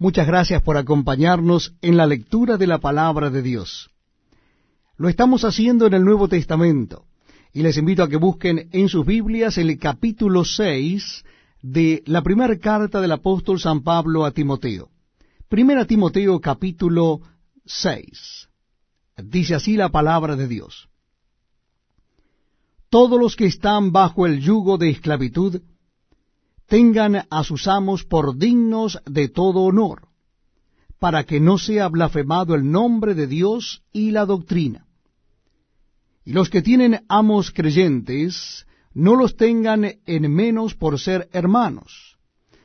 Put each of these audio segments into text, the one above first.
Muchas gracias por acompañarnos en la lectura de la palabra de Dios. Lo estamos haciendo en el Nuevo Testamento y les invito a que busquen en sus Biblias el capítulo 6 de la primera carta del apóstol San Pablo a Timoteo. Primera Timoteo capítulo 6. Dice así la palabra de Dios. Todos los que están bajo el yugo de esclavitud, tengan a sus amos por dignos de todo honor, para que no sea blasfemado el nombre de Dios y la doctrina. Y los que tienen amos creyentes, no los tengan en menos por ser hermanos,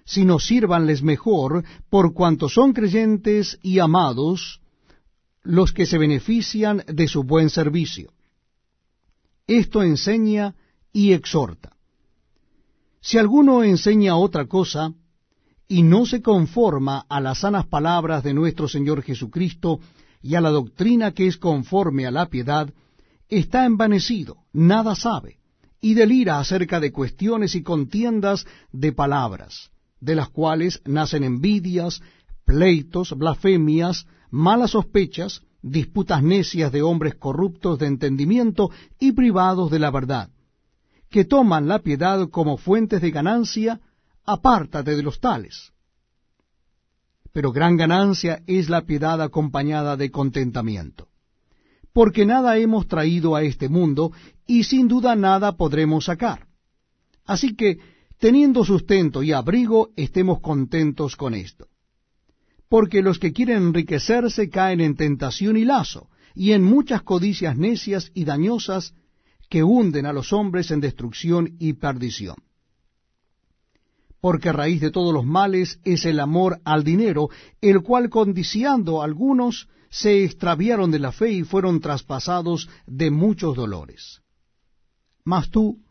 sino sírvanles mejor por cuanto son creyentes y amados los que se benefician de su buen servicio. Esto enseña y exhorta. Si alguno enseña otra cosa y no se conforma a las sanas palabras de nuestro Señor Jesucristo y a la doctrina que es conforme a la piedad, está envanecido, nada sabe, y delira acerca de cuestiones y contiendas de palabras, de las cuales nacen envidias, pleitos, blasfemias, malas sospechas, disputas necias de hombres corruptos de entendimiento y privados de la verdad que toman la piedad como fuentes de ganancia, apártate de los tales. Pero gran ganancia es la piedad acompañada de contentamiento. Porque nada hemos traído a este mundo y sin duda nada podremos sacar. Así que, teniendo sustento y abrigo, estemos contentos con esto. Porque los que quieren enriquecerse caen en tentación y lazo, y en muchas codicias necias y dañosas que hunden a los hombres en destrucción y perdición. Porque raíz de todos los males es el amor al dinero, el cual condiciando a algunos se extraviaron de la fe y fueron traspasados de muchos dolores. Mas tú,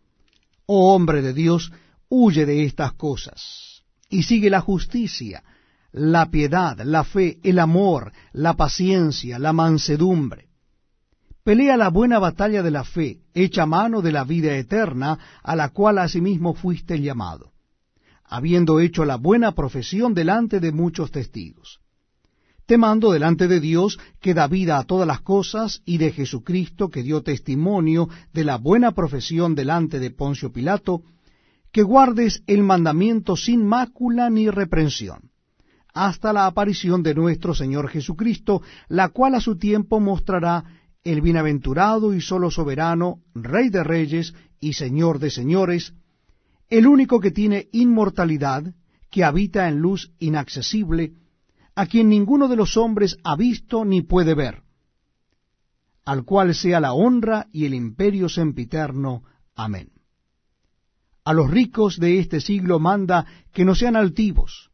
oh hombre de Dios, huye de estas cosas, y sigue la justicia, la piedad, la fe, el amor, la paciencia, la mansedumbre Pelea la buena batalla de la fe, echa mano de la vida eterna, a la cual asimismo fuiste llamado, habiendo hecho la buena profesión delante de muchos testigos. Te mando delante de Dios, que da vida a todas las cosas, y de Jesucristo, que dio testimonio de la buena profesión delante de Poncio Pilato, que guardes el mandamiento sin mácula ni reprensión, hasta la aparición de nuestro Señor Jesucristo, la cual a su tiempo mostrará el bienaventurado y solo soberano, Rey de reyes y Señor de señores, el único que tiene inmortalidad, que habita en luz inaccesible, a quien ninguno de los hombres ha visto ni puede ver, al cual sea la honra y el imperio sempiterno. Amén. A los ricos de este siglo manda que no sean altivos,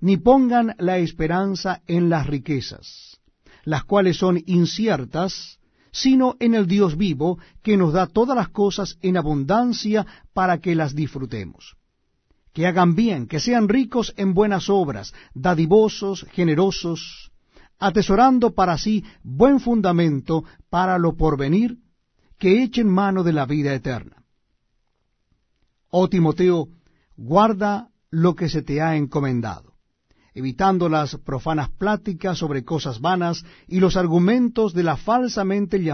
ni pongan la esperanza en las riquezas, las cuales son inciertas, sino en el Dios vivo, que nos da todas las cosas en abundancia para que las disfrutemos. Que hagan bien, que sean ricos en buenas obras, dadivosos, generosos, atesorando para sí buen fundamento para lo porvenir, que echen mano de la vida eterna. Oh Timoteo, guarda lo que se te ha encomendado evitando las profanas pláticas sobre cosas vanas y los argumentos de la falsamente llamada